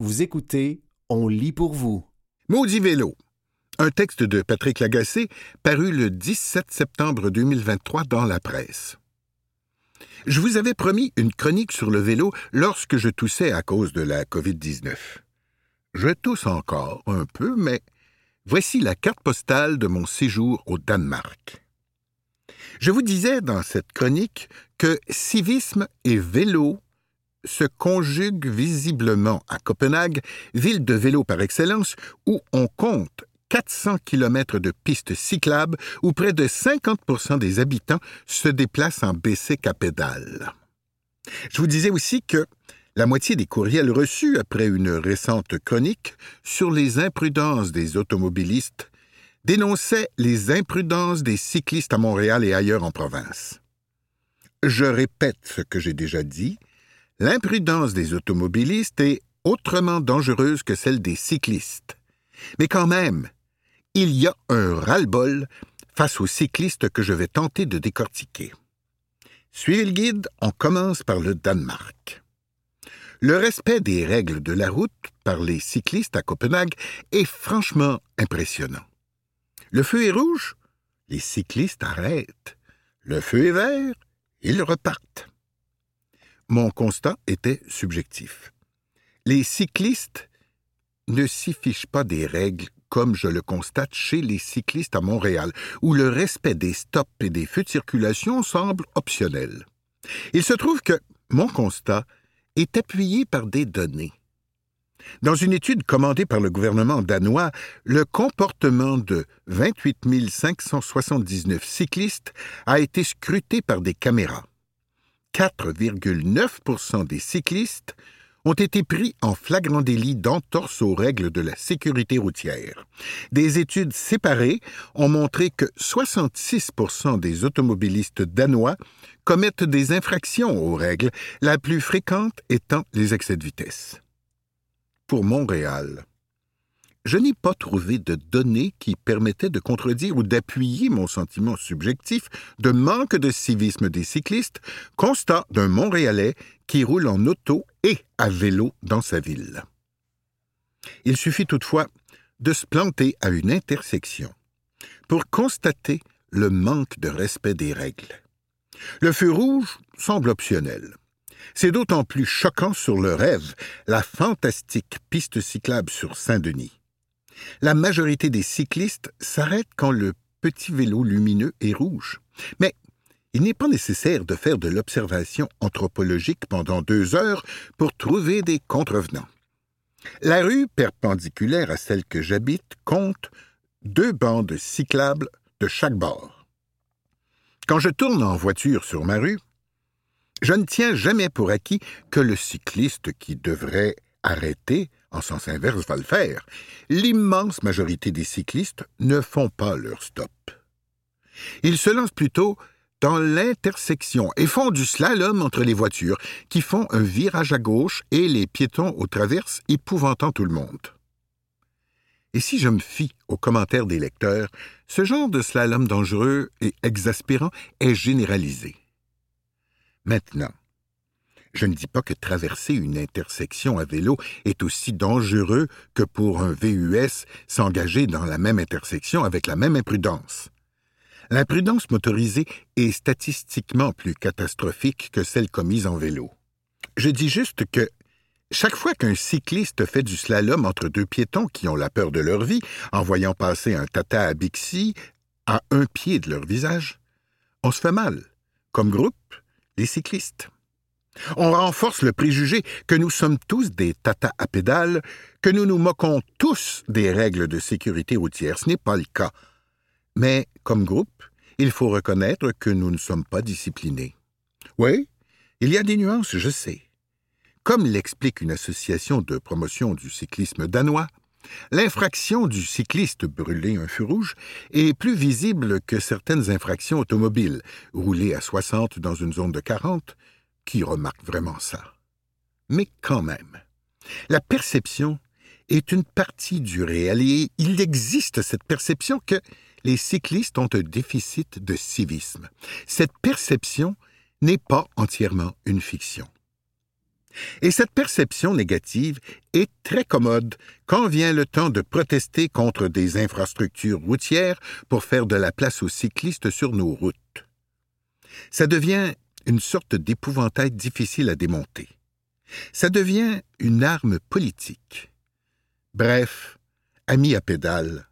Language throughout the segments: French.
Vous écoutez On lit pour vous. Maudit vélo. Un texte de Patrick Lagacé paru le 17 septembre 2023 dans la presse. Je vous avais promis une chronique sur le vélo lorsque je toussais à cause de la COVID-19. Je tousse encore un peu, mais voici la carte postale de mon séjour au Danemark. Je vous disais dans cette chronique que civisme et vélo se conjuguent visiblement à Copenhague, ville de vélo par excellence, où on compte 400 km de pistes cyclables où près de 50 des habitants se déplacent en bicycle à pédale. Je vous disais aussi que la moitié des courriels reçus après une récente chronique sur les imprudences des automobilistes dénonçaient les imprudences des cyclistes à Montréal et ailleurs en province. Je répète ce que j'ai déjà dit, l'imprudence des automobilistes est autrement dangereuse que celle des cyclistes. Mais quand même, il y a un ras-le-bol face aux cyclistes que je vais tenter de décortiquer. Suivez le guide, on commence par le Danemark. Le respect des règles de la route par les cyclistes à Copenhague est franchement impressionnant. Le feu est rouge, les cyclistes arrêtent. Le feu est vert, ils repartent. Mon constat était subjectif. Les cyclistes ne s'y fichent pas des règles comme je le constate chez les cyclistes à Montréal, où le respect des stops et des feux de circulation semble optionnel. Il se trouve que mon constat est appuyé par des données. Dans une étude commandée par le gouvernement danois, le comportement de 28 579 cyclistes a été scruté par des caméras. 4,9% des cyclistes ont été pris en flagrant délit d'entorse aux règles de la sécurité routière. Des études séparées ont montré que 66% des automobilistes danois commettent des infractions aux règles, la plus fréquente étant les excès de vitesse. Pour Montréal, je n'ai pas trouvé de données qui permettaient de contredire ou d'appuyer mon sentiment subjectif de manque de civisme des cyclistes, constat d'un Montréalais qui roule en auto et à vélo dans sa ville. Il suffit toutefois de se planter à une intersection pour constater le manque de respect des règles. Le feu rouge semble optionnel. C'est d'autant plus choquant sur le rêve, la fantastique piste cyclable sur Saint-Denis. La majorité des cyclistes s'arrêtent quand le petit vélo lumineux est rouge. Mais il n'est pas nécessaire de faire de l'observation anthropologique pendant deux heures pour trouver des contrevenants. La rue perpendiculaire à celle que j'habite compte deux bandes cyclables de chaque bord. Quand je tourne en voiture sur ma rue, je ne tiens jamais pour acquis que le cycliste qui devrait arrêter en sens inverse va le faire. L'immense majorité des cyclistes ne font pas leur stop. Ils se lancent plutôt dans l'intersection et font du slalom entre les voitures qui font un virage à gauche et les piétons aux traverses épouvantant tout le monde. Et si je me fie aux commentaires des lecteurs, ce genre de slalom dangereux et exaspérant est généralisé. Maintenant, je ne dis pas que traverser une intersection à vélo est aussi dangereux que pour un VUS s'engager dans la même intersection avec la même imprudence. L'imprudence motorisée est statistiquement plus catastrophique que celle commise en vélo. Je dis juste que chaque fois qu'un cycliste fait du slalom entre deux piétons qui ont la peur de leur vie en voyant passer un tata à Bixi à un pied de leur visage, on se fait mal, comme groupe, les cyclistes. On renforce le préjugé que nous sommes tous des tatas à pédales, que nous nous moquons tous des règles de sécurité routière. Ce n'est pas le cas. Mais, comme groupe, il faut reconnaître que nous ne sommes pas disciplinés. Oui, il y a des nuances, je sais. Comme l'explique une association de promotion du cyclisme danois, l'infraction du cycliste brûler un feu rouge est plus visible que certaines infractions automobiles, rouler à 60 dans une zone de 40. Qui remarque vraiment ça? Mais quand même, la perception est une partie du réel et il existe cette perception que les cyclistes ont un déficit de civisme. Cette perception n'est pas entièrement une fiction. Et cette perception négative est très commode quand vient le temps de protester contre des infrastructures routières pour faire de la place aux cyclistes sur nos routes. Ça devient une sorte d'épouvantail difficile à démonter. Ça devient une arme politique. Bref, amis à pédale,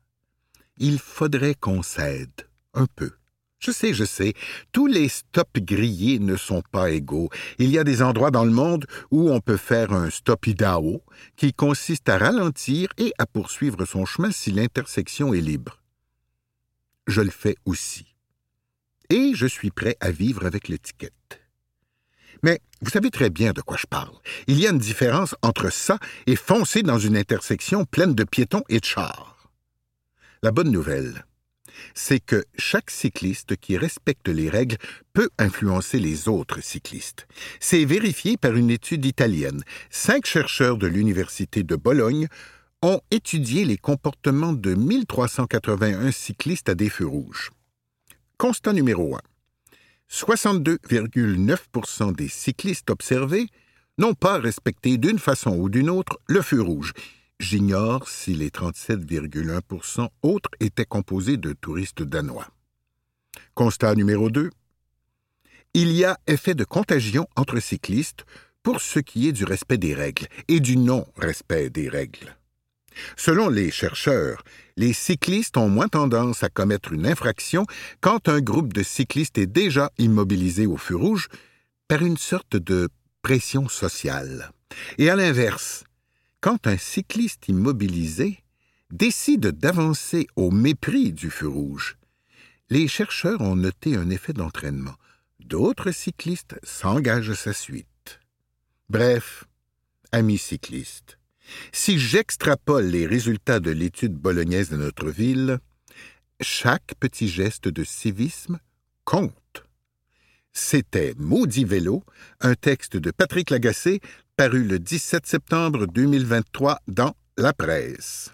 il faudrait qu'on cède un peu. Je sais, je sais, tous les stops grillés ne sont pas égaux. Il y a des endroits dans le monde où on peut faire un stop idao, qui consiste à ralentir et à poursuivre son chemin si l'intersection est libre. Je le fais aussi. Et je suis prêt à vivre avec l'étiquette. Mais vous savez très bien de quoi je parle. Il y a une différence entre ça et foncer dans une intersection pleine de piétons et de chars. La bonne nouvelle, c'est que chaque cycliste qui respecte les règles peut influencer les autres cyclistes. C'est vérifié par une étude italienne. Cinq chercheurs de l'Université de Bologne ont étudié les comportements de 1381 cyclistes à des feux rouges. Constat numéro 1. 62,9% des cyclistes observés n'ont pas respecté d'une façon ou d'une autre le feu rouge. J'ignore si les 37,1% autres étaient composés de touristes danois. Constat numéro 2. Il y a effet de contagion entre cyclistes pour ce qui est du respect des règles et du non-respect des règles. Selon les chercheurs, les cyclistes ont moins tendance à commettre une infraction quand un groupe de cyclistes est déjà immobilisé au feu rouge par une sorte de pression sociale. Et à l'inverse, quand un cycliste immobilisé décide d'avancer au mépris du feu rouge, les chercheurs ont noté un effet d'entraînement. D'autres cyclistes s'engagent à sa suite. Bref, amis cyclistes, si j'extrapole les résultats de l'étude bolognaise de notre ville, chaque petit geste de civisme compte. C'était Maudit vélo, un texte de Patrick Lagacé paru le 17 septembre 2023 dans La Presse.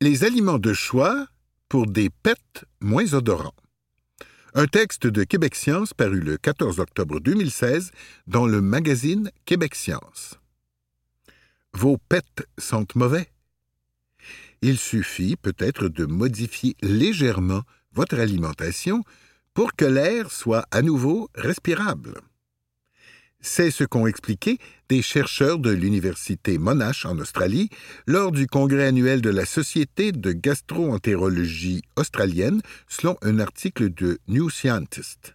Les aliments de choix pour des pets moins odorants. Un texte de Québec Science paru le 14 octobre 2016 dans le magazine Québec Science. Vos pets sentent mauvais? Il suffit peut-être de modifier légèrement votre alimentation pour que l'air soit à nouveau respirable. C'est ce qu'ont expliqué des chercheurs de l'Université Monash en Australie lors du congrès annuel de la Société de gastroentérologie australienne, selon un article de New Scientist.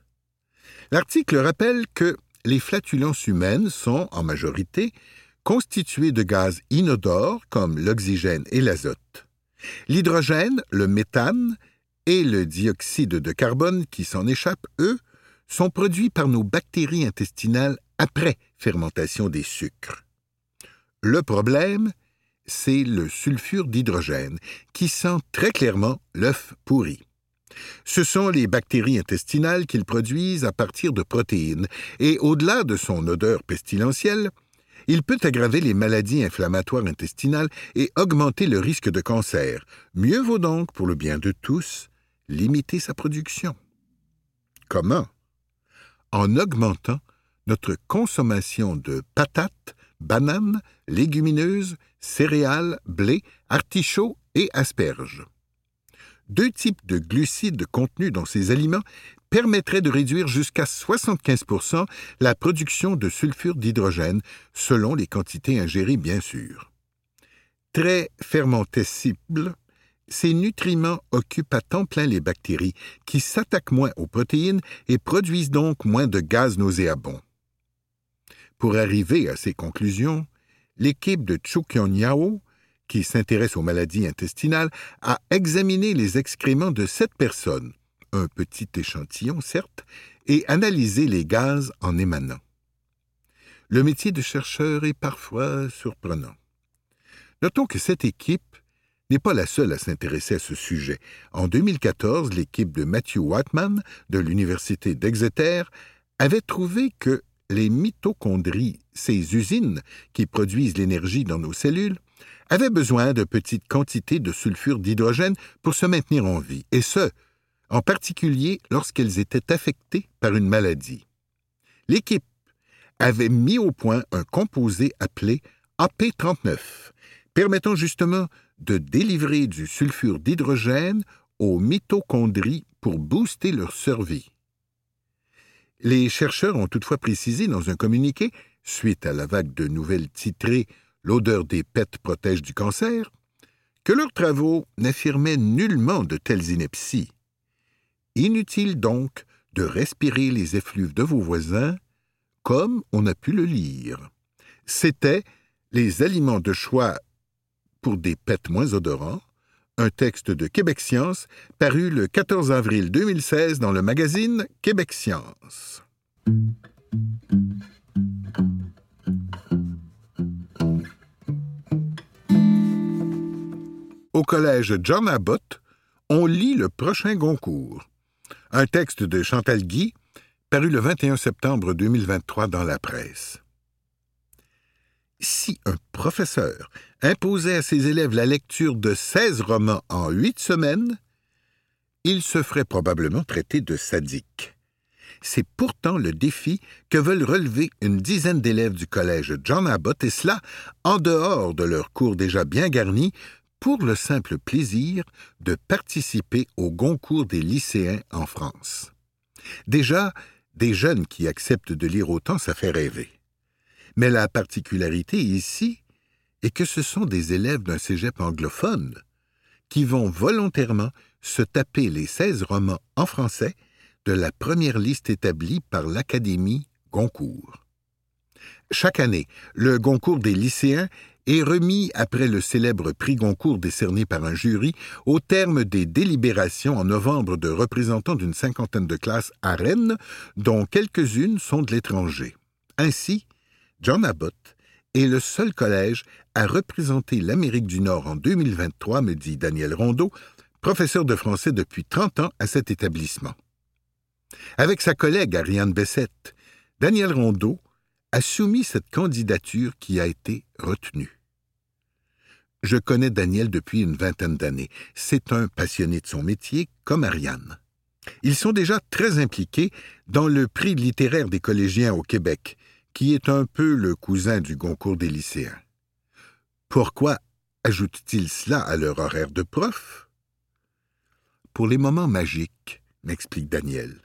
L'article rappelle que les flatulences humaines sont, en majorité, constituées de gaz inodores comme l'oxygène et l'azote. L'hydrogène, le méthane et le dioxyde de carbone qui s'en échappe, eux, sont produits par nos bactéries intestinales après fermentation des sucres. Le problème, c'est le sulfure d'hydrogène, qui sent très clairement l'œuf pourri. Ce sont les bactéries intestinales qu'ils produisent à partir de protéines, et au-delà de son odeur pestilentielle, il peut aggraver les maladies inflammatoires intestinales et augmenter le risque de cancer. Mieux vaut donc, pour le bien de tous, limiter sa production. Comment? En augmentant notre consommation de patates, bananes, légumineuses, céréales, blé, artichauts et asperges. Deux types de glucides contenus dans ces aliments permettraient de réduire jusqu'à 75% la production de sulfure d'hydrogène, selon les quantités ingérées bien sûr. Très fermentescibles, ces nutriments occupent à temps plein les bactéries, qui s'attaquent moins aux protéines et produisent donc moins de gaz nauséabonds. Pour arriver à ces conclusions, l'équipe de Chukyonyao, qui s'intéresse aux maladies intestinales, a examiné les excréments de sept personnes, un petit échantillon certes, et analysé les gaz en émanant. Le métier de chercheur est parfois surprenant. Notons que cette équipe n'est pas la seule à s'intéresser à ce sujet. En 2014, l'équipe de Matthew Whiteman de l'Université d'Exeter avait trouvé que les mitochondries, ces usines qui produisent l'énergie dans nos cellules, avaient besoin de petites quantités de sulfure d'hydrogène pour se maintenir en vie, et ce, en particulier lorsqu'elles étaient affectées par une maladie. L'équipe avait mis au point un composé appelé AP39, permettant justement de délivrer du sulfure d'hydrogène aux mitochondries pour booster leur survie. Les chercheurs ont toutefois précisé dans un communiqué, suite à la vague de nouvelles titrées L'odeur des pets protège du cancer, que leurs travaux n'affirmaient nullement de telles inepties. Inutile donc de respirer les effluves de vos voisins, comme on a pu le lire. C'était les aliments de choix pour des pets moins odorants, un texte de Québec Science paru le 14 avril 2016 dans le magazine Québec Science. Au collège John Abbott, on lit le prochain Goncourt, un texte de Chantal Guy paru le 21 septembre 2023 dans la presse. Si un professeur imposait à ses élèves la lecture de 16 romans en huit semaines, il se ferait probablement traiter de sadique. C'est pourtant le défi que veulent relever une dizaine d'élèves du collège John Abbott, et cela en dehors de leurs cours déjà bien garnis, pour le simple plaisir de participer au concours des lycéens en France. Déjà, des jeunes qui acceptent de lire autant, ça fait rêver. Mais la particularité ici est que ce sont des élèves d'un cégep anglophone qui vont volontairement se taper les 16 romans en français de la première liste établie par l'Académie Goncourt. Chaque année, le Goncourt des lycéens est remis après le célèbre prix Goncourt décerné par un jury au terme des délibérations en novembre de représentants d'une cinquantaine de classes à Rennes, dont quelques-unes sont de l'étranger. Ainsi, John Abbott est le seul collège à représenter l'Amérique du Nord en 2023, me dit Daniel Rondeau, professeur de français depuis 30 ans à cet établissement. Avec sa collègue Ariane Bessette, Daniel Rondeau a soumis cette candidature qui a été retenue. Je connais Daniel depuis une vingtaine d'années. C'est un passionné de son métier, comme Ariane. Ils sont déjà très impliqués dans le prix littéraire des collégiens au Québec, qui est un peu le cousin du concours des lycéens. Pourquoi ajoutent-ils cela à leur horaire de prof? Pour les moments magiques, m'explique Daniel.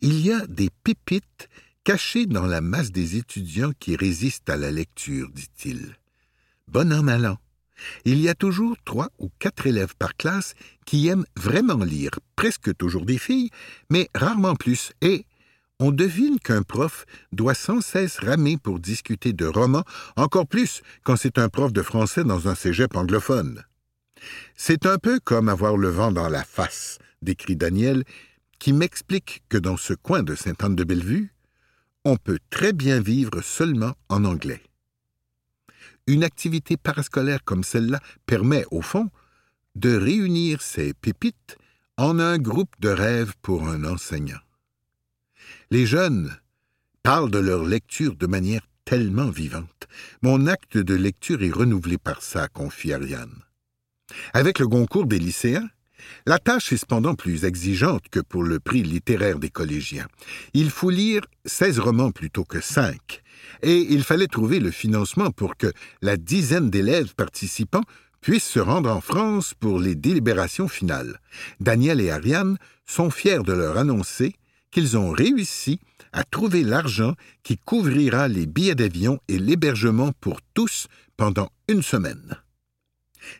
Il y a des pépites caché dans la masse des étudiants qui résistent à la lecture, dit-il. Bon an, mal an. Il y a toujours trois ou quatre élèves par classe qui aiment vraiment lire, presque toujours des filles, mais rarement plus, et on devine qu'un prof doit sans cesse ramer pour discuter de romans, encore plus quand c'est un prof de français dans un cégep anglophone. C'est un peu comme avoir le vent dans la face, décrit Daniel, qui m'explique que dans ce coin de Sainte-Anne-de-Bellevue, on peut très bien vivre seulement en anglais. Une activité parascolaire comme celle-là permet, au fond, de réunir ces pépites en un groupe de rêve pour un enseignant. Les jeunes parlent de leur lecture de manière tellement vivante. Mon acte de lecture est renouvelé par ça, confie Ariane. Avec le concours des lycéens, la tâche est cependant plus exigeante que pour le prix littéraire des collégiens. Il faut lire seize romans plutôt que cinq, et il fallait trouver le financement pour que la dizaine d'élèves participants puissent se rendre en France pour les délibérations finales. Daniel et Ariane sont fiers de leur annoncer qu'ils ont réussi à trouver l'argent qui couvrira les billets d'avion et l'hébergement pour tous pendant une semaine.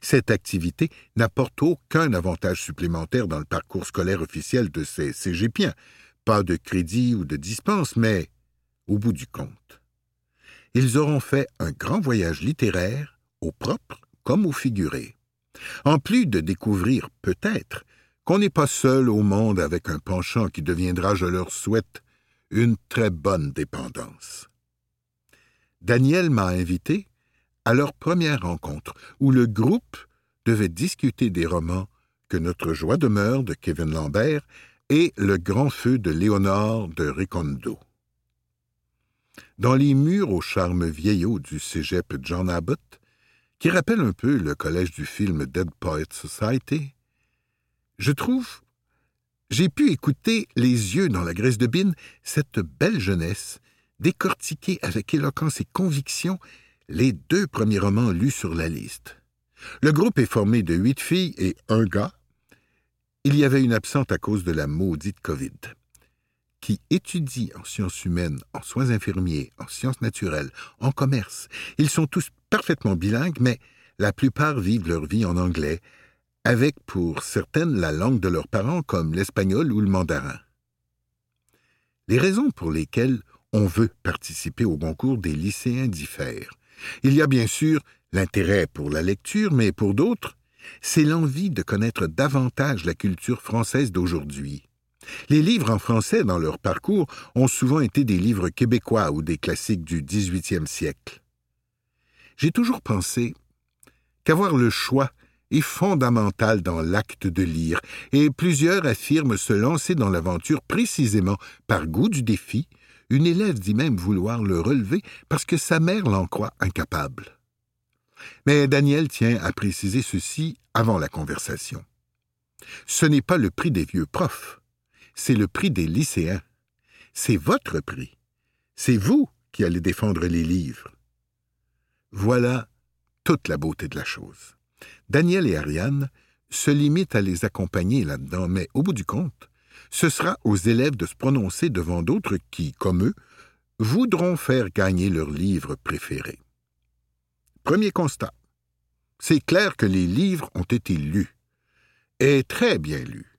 Cette activité n'apporte aucun avantage supplémentaire dans le parcours scolaire officiel de ces cégepiens. Pas de crédit ou de dispense, mais au bout du compte. Ils auront fait un grand voyage littéraire, au propre comme au figuré. En plus de découvrir, peut-être, qu'on n'est pas seul au monde avec un penchant qui deviendra, je leur souhaite, une très bonne dépendance. Daniel m'a invité à leur première rencontre, où le groupe devait discuter des romans que Notre joie demeure de Kevin Lambert et Le grand feu de Léonore de Recondo. Dans les murs au charme vieillot du cégep John Abbott, qui rappelle un peu le collège du film Dead Poets Society, je trouve j'ai pu écouter, les yeux dans la graisse de bine, cette belle jeunesse, décortiquer avec éloquence et conviction les deux premiers romans lus sur la liste. Le groupe est formé de huit filles et un gars. Il y avait une absente à cause de la maudite COVID, qui étudie en sciences humaines, en soins infirmiers, en sciences naturelles, en commerce. Ils sont tous parfaitement bilingues, mais la plupart vivent leur vie en anglais, avec pour certaines la langue de leurs parents comme l'espagnol ou le mandarin. Les raisons pour lesquelles on veut participer au concours des lycéens diffèrent. Il y a bien sûr l'intérêt pour la lecture, mais pour d'autres, c'est l'envie de connaître davantage la culture française d'aujourd'hui. Les livres en français dans leur parcours ont souvent été des livres québécois ou des classiques du XVIIIe siècle. J'ai toujours pensé qu'avoir le choix est fondamental dans l'acte de lire, et plusieurs affirment se lancer dans l'aventure précisément par goût du défi, une élève dit même vouloir le relever parce que sa mère l'en croit incapable. Mais Daniel tient à préciser ceci avant la conversation. Ce n'est pas le prix des vieux profs, c'est le prix des lycéens. C'est votre prix. C'est vous qui allez défendre les livres. Voilà toute la beauté de la chose. Daniel et Ariane se limitent à les accompagner là-dedans, mais au bout du compte, ce sera aux élèves de se prononcer devant d'autres qui, comme eux, voudront faire gagner leur livre préféré. Premier constat. C'est clair que les livres ont été lus, et très bien lus.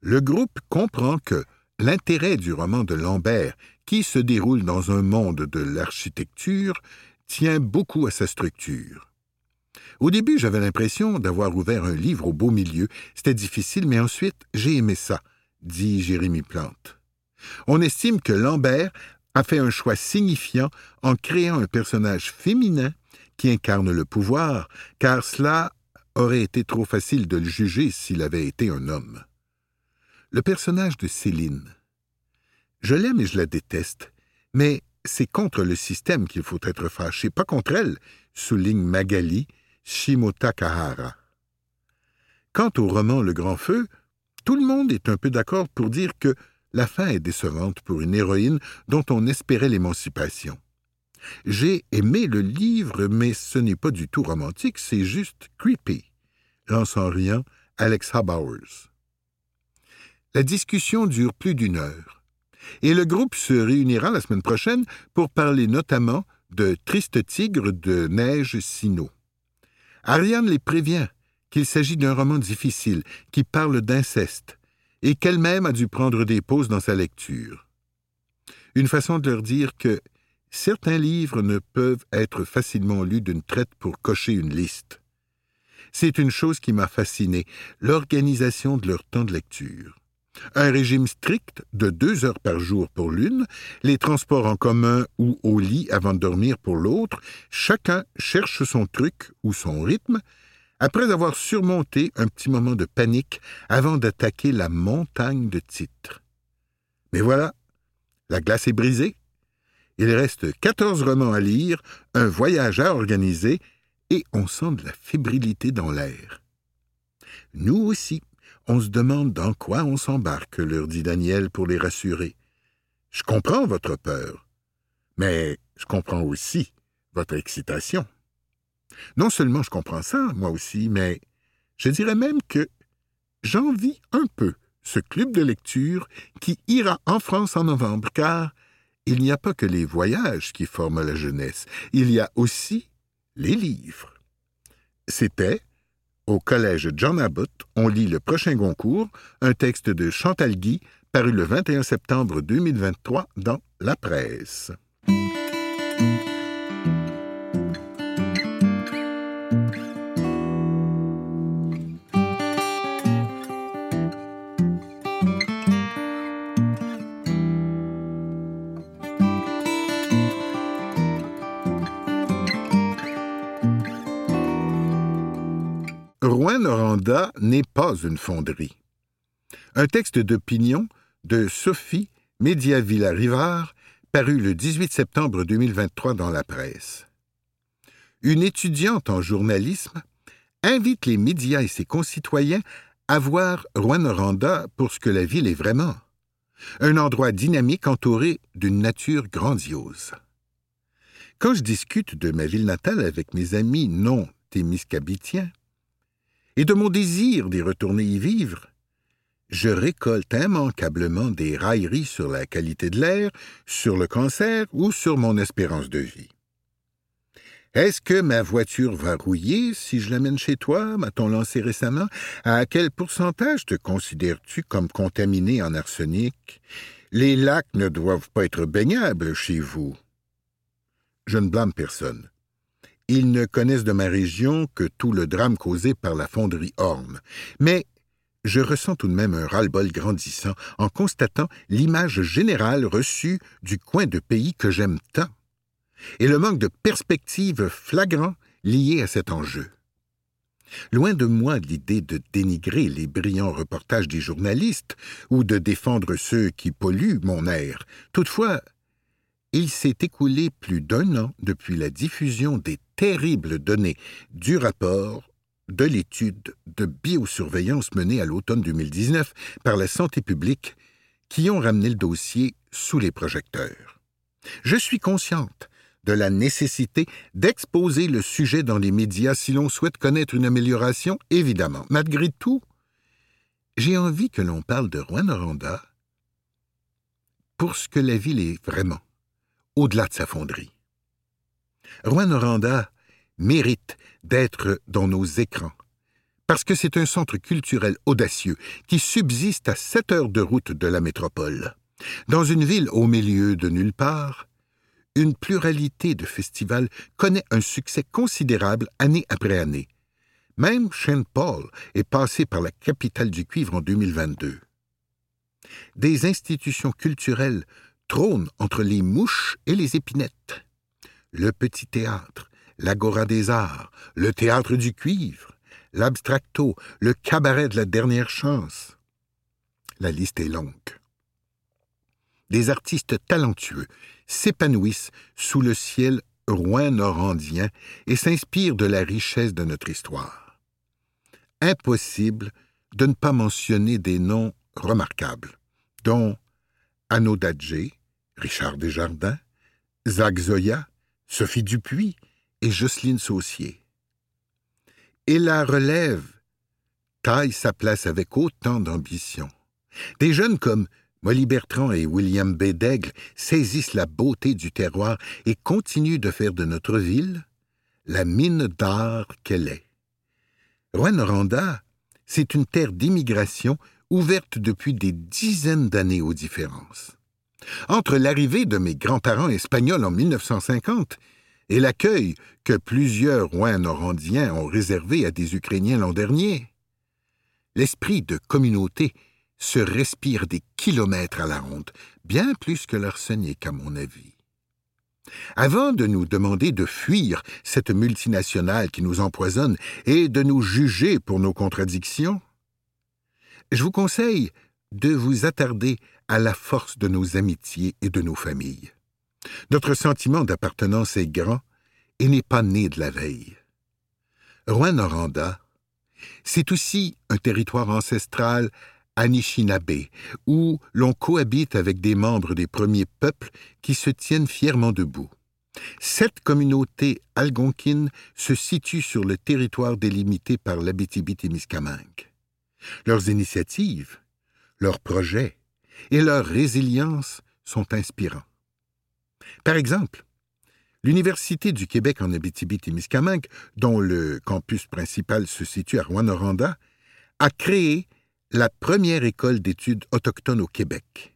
Le groupe comprend que l'intérêt du roman de Lambert, qui se déroule dans un monde de l'architecture, tient beaucoup à sa structure. Au début, j'avais l'impression d'avoir ouvert un livre au beau milieu. C'était difficile, mais ensuite, j'ai aimé ça dit Jérémie Plante. On estime que Lambert a fait un choix signifiant en créant un personnage féminin qui incarne le pouvoir, car cela aurait été trop facile de le juger s'il avait été un homme. Le personnage de Céline. Je l'aime et je la déteste, mais c'est contre le système qu'il faut être fâché, pas contre elle, souligne Magali Shimota Kahara. Quant au roman Le Grand Feu, tout le monde est un peu d'accord pour dire que la fin est décevante pour une héroïne dont on espérait l'émancipation. J'ai aimé le livre, mais ce n'est pas du tout romantique, c'est juste creepy. Lance en riant, Alex Bowers. La discussion dure plus d'une heure, et le groupe se réunira la semaine prochaine pour parler notamment de Triste Tigre de Neige Sino. Ariane les prévient qu'il s'agit d'un roman difficile qui parle d'inceste et qu'elle-même a dû prendre des pauses dans sa lecture. Une façon de leur dire que certains livres ne peuvent être facilement lus d'une traite pour cocher une liste. C'est une chose qui m'a fasciné, l'organisation de leur temps de lecture. Un régime strict de deux heures par jour pour l'une, les transports en commun ou au lit avant de dormir pour l'autre, chacun cherche son truc ou son rythme, après avoir surmonté un petit moment de panique avant d'attaquer la montagne de titres. Mais voilà, la glace est brisée. Il reste quatorze romans à lire, un voyage à organiser, et on sent de la fébrilité dans l'air. Nous aussi, on se demande dans quoi on s'embarque, leur dit Daniel pour les rassurer. Je comprends votre peur, mais je comprends aussi votre excitation. Non seulement je comprends ça, moi aussi, mais je dirais même que j'envie un peu ce club de lecture qui ira en France en novembre, car il n'y a pas que les voyages qui forment la jeunesse, il y a aussi les livres. C'était au collège John Abbott, on lit le prochain Goncourt, un texte de Chantal Guy, paru le 21 septembre 2023 dans La Presse. Rouen-Noranda n'est pas une fonderie. Un texte d'opinion de Sophie Mediavilla-Rivard, paru le 18 septembre 2023 dans la presse. Une étudiante en journalisme invite les médias et ses concitoyens à voir Rwanda pour ce que la ville est vraiment. Un endroit dynamique entouré d'une nature grandiose. Quand je discute de ma ville natale avec mes amis non témiscabitiens et de mon désir d'y retourner y vivre, je récolte immanquablement des railleries sur la qualité de l'air, sur le cancer ou sur mon espérance de vie. Est-ce que ma voiture va rouiller si je l'amène chez toi, m'a-t-on lancé récemment? À quel pourcentage te considères-tu comme contaminé en arsenic? Les lacs ne doivent pas être baignables chez vous. Je ne blâme personne. Ils ne connaissent de ma région que tout le drame causé par la fonderie Orme. Mais je ressens tout de même un ras-le-bol grandissant en constatant l'image générale reçue du coin de pays que j'aime tant et le manque de perspective flagrant lié à cet enjeu. Loin de moi l'idée de dénigrer les brillants reportages des journalistes ou de défendre ceux qui polluent mon air. Toutefois, il s'est écoulé plus d'un an depuis la diffusion des terribles données du rapport de l'étude de biosurveillance menée à l'automne 2019 par la santé publique qui ont ramené le dossier sous les projecteurs. Je suis consciente de la nécessité d'exposer le sujet dans les médias si l'on souhaite connaître une amélioration, évidemment. Malgré tout, j'ai envie que l'on parle de Rwanda pour ce que la ville est vraiment, au-delà de sa fonderie. Rwanda mérite d'être dans nos écrans, parce que c'est un centre culturel audacieux qui subsiste à sept heures de route de la métropole. Dans une ville au milieu de nulle part, une pluralité de festivals connaît un succès considérable année après année. Même Saint Paul est passé par la capitale du cuivre en 2022. Des institutions culturelles trônent entre les mouches et les épinettes. Le petit théâtre, l'agora des arts, le théâtre du cuivre, l'abstracto, le cabaret de la dernière chance. La liste est longue. Des artistes talentueux s'épanouissent sous le ciel rouen-norandien et s'inspirent de la richesse de notre histoire. Impossible de ne pas mentionner des noms remarquables, dont Anno Dadgé, Richard Desjardins, Zach Zoya, Sophie Dupuis et Jocelyne Saucier. Et la relève taille sa place avec autant d'ambition. Des jeunes comme Molly Bertrand et William B. Daigle saisissent la beauté du terroir et continuent de faire de notre ville la mine d'art qu'elle est. Rwanda, c'est une terre d'immigration ouverte depuis des dizaines d'années aux différences. Entre l'arrivée de mes grands-parents espagnols en 1950 et l'accueil que plusieurs Rouen norandiens ont réservé à des Ukrainiens l'an dernier, l'esprit de communauté se respire des kilomètres à la ronde, bien plus que l'arsenic, à mon avis. Avant de nous demander de fuir cette multinationale qui nous empoisonne et de nous juger pour nos contradictions, je vous conseille de vous attarder à la force de nos amitiés et de nos familles. Notre sentiment d'appartenance est grand et n'est pas né de la veille. Rouen-Noranda, c'est aussi un territoire ancestral Anishinaabe, où l'on cohabite avec des membres des premiers peuples qui se tiennent fièrement debout. Cette communauté algonquine se situe sur le territoire délimité par l'Abitibi-Témiscamingue. Leurs initiatives, leurs projets et leur résilience sont inspirants. Par exemple, l'Université du Québec en Abitibi-Témiscamingue, dont le campus principal se situe à Rwanda, a créé la première école d'études autochtones au Québec.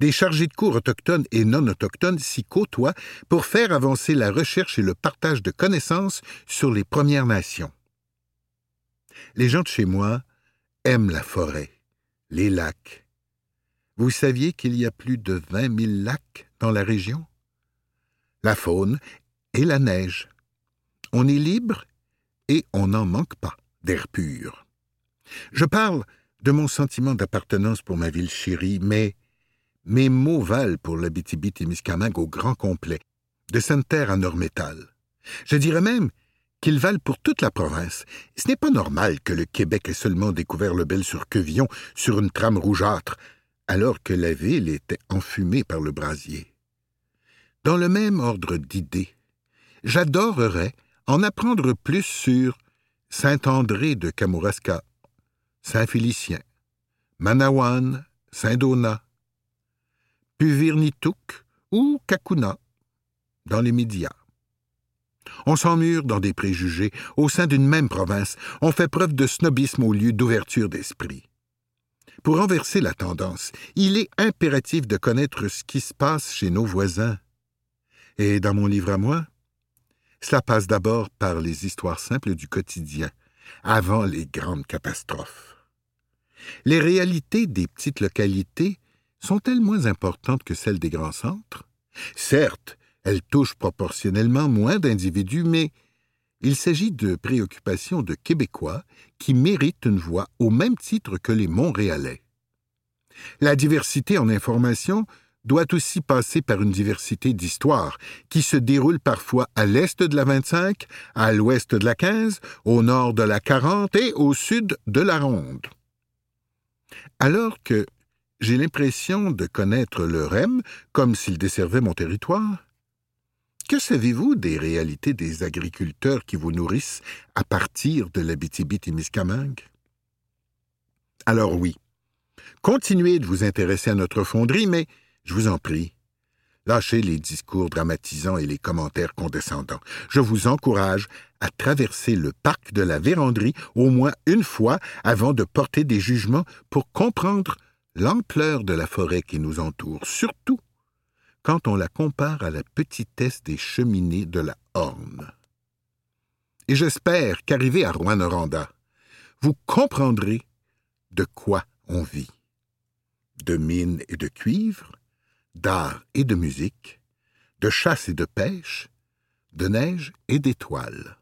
Des chargés de cours autochtones et non autochtones s'y côtoient pour faire avancer la recherche et le partage de connaissances sur les Premières Nations. Les gens de chez moi aiment la forêt, les lacs. Vous saviez qu'il y a plus de vingt mille lacs dans la région? La faune et la neige. On est libre et on n'en manque pas d'air pur. Je parle de mon sentiment d'appartenance pour ma ville chérie, mais mes mots valent pour l'Abitibi-Témiscamingue au grand complet, de Sainte-Terre à Nord-Métal. Je dirais même qu'ils valent pour toute la province. Ce n'est pas normal que le Québec ait seulement découvert le bel sur Quevillon sur une trame rougeâtre, alors que la ville était enfumée par le brasier. Dans le même ordre d'idées, j'adorerais en apprendre plus sur Saint-André de Kamouraska, Saint-Félicien, Manawan, Saint-Donat, Puvirnitouk ou Kakuna, dans les médias. On s'emmure dans des préjugés au sein d'une même province, on fait preuve de snobisme au lieu d'ouverture d'esprit. Pour renverser la tendance, il est impératif de connaître ce qui se passe chez nos voisins. Et dans mon livre à moi, cela passe d'abord par les histoires simples du quotidien, avant les grandes catastrophes. Les réalités des petites localités sont-elles moins importantes que celles des grands centres? Certes, elles touchent proportionnellement moins d'individus, mais il s'agit de préoccupations de Québécois qui méritent une voix au même titre que les Montréalais. La diversité en information doit aussi passer par une diversité d'histoires qui se déroule parfois à l'est de la 25, à l'ouest de la 15, au nord de la 40 et au sud de la Ronde. Alors que j'ai l'impression de connaître le REM comme s'il desservait mon territoire, que savez-vous des réalités des agriculteurs qui vous nourrissent à partir de l'Abitibi-Témiscamingue? Alors oui, continuez de vous intéresser à notre fonderie, mais je vous en prie, lâchez les discours dramatisants et les commentaires condescendants. Je vous encourage à traverser le parc de la véranderie au moins une fois avant de porter des jugements pour comprendre l'ampleur de la forêt qui nous entoure, surtout quand on la compare à la petitesse des cheminées de la Horne. Et j'espère qu'arrivé à Rouen-Noranda, vous comprendrez de quoi on vit. De mines et de cuivre, d'art et de musique, de chasse et de pêche, de neige et d'étoiles.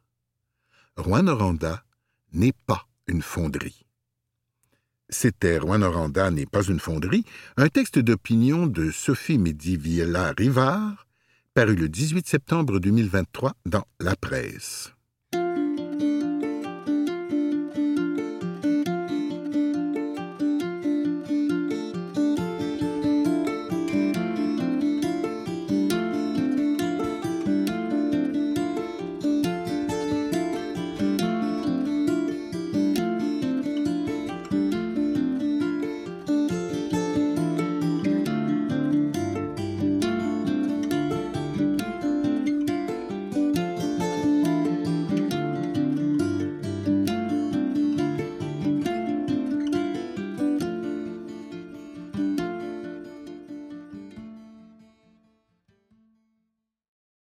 Rouen-Noranda n'est pas une fonderie. C'était Rouen-Noranda n'est pas une fonderie, un texte d'opinion de Sophie Médiviella Rivard, paru le 18 septembre 2023 dans La Presse.